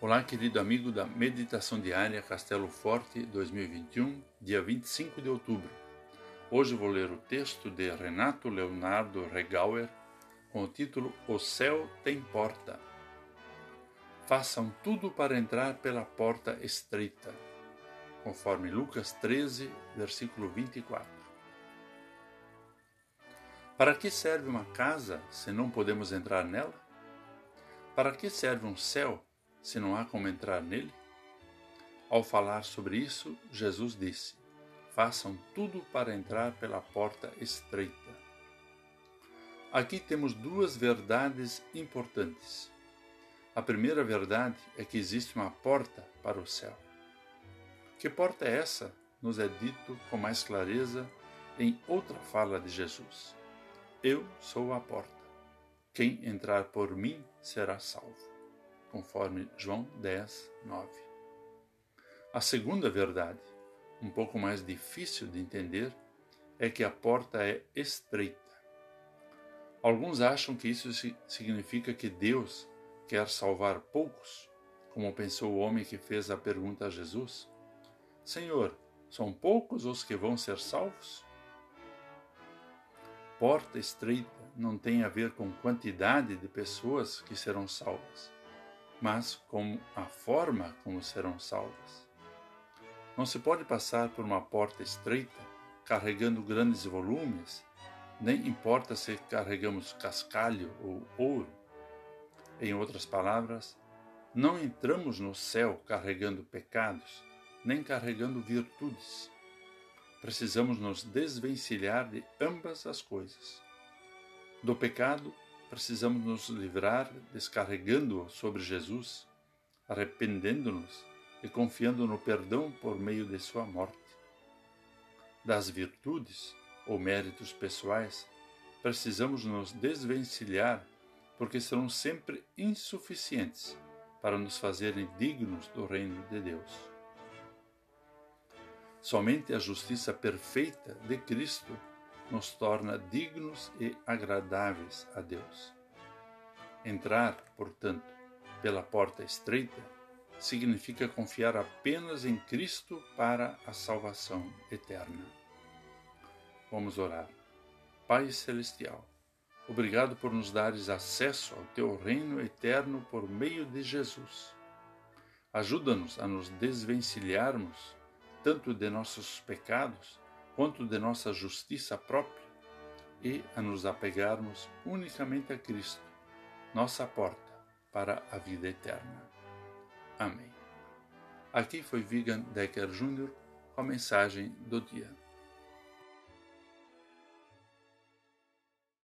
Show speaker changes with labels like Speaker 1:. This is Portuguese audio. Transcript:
Speaker 1: Olá, querido amigo da Meditação Diária Castelo Forte 2021, dia 25 de outubro. Hoje vou ler o texto de Renato Leonardo Regauer com o título O Céu Tem Porta. Façam tudo para entrar pela porta estreita, conforme Lucas 13, versículo 24. Para que serve uma casa se não podemos entrar nela? Para que serve um céu se não há como entrar nele? Ao falar sobre isso, Jesus disse: Façam tudo para entrar pela porta estreita. Aqui temos duas verdades importantes. A primeira verdade é que existe uma porta para o céu. Que porta é essa? Nos é dito com mais clareza em outra fala de Jesus. Eu sou a porta. Quem entrar por mim será salvo conforme João 10, 9. A segunda verdade, um pouco mais difícil de entender, é que a porta é estreita. Alguns acham que isso significa que Deus quer salvar poucos, como pensou o homem que fez a pergunta a Jesus: Senhor, são poucos os que vão ser salvos? Porta estreita não tem a ver com quantidade de pessoas que serão salvas mas como a forma como serão salvas. Não se pode passar por uma porta estreita carregando grandes volumes, nem importa se carregamos cascalho ou ouro. Em outras palavras, não entramos no céu carregando pecados, nem carregando virtudes. Precisamos nos desvencilhar de ambas as coisas. Do pecado precisamos nos livrar descarregando-o sobre Jesus, arrependendo-nos e confiando no perdão por meio de sua morte. Das virtudes ou méritos pessoais, precisamos nos desvencilhar porque serão sempre insuficientes para nos fazerem dignos do reino de Deus. Somente a justiça perfeita de Cristo nos torna dignos e agradáveis a Deus. Entrar, portanto, pela porta estreita significa confiar apenas em Cristo para a salvação eterna. Vamos orar. Pai Celestial, obrigado por nos dares acesso ao teu reino eterno por meio de Jesus. Ajuda-nos a nos desvencilharmos tanto de nossos pecados quanto de nossa justiça própria e a nos apegarmos unicamente a Cristo, nossa porta para a vida eterna. Amém. Aqui foi Vigan Decker Jr. com a mensagem do dia.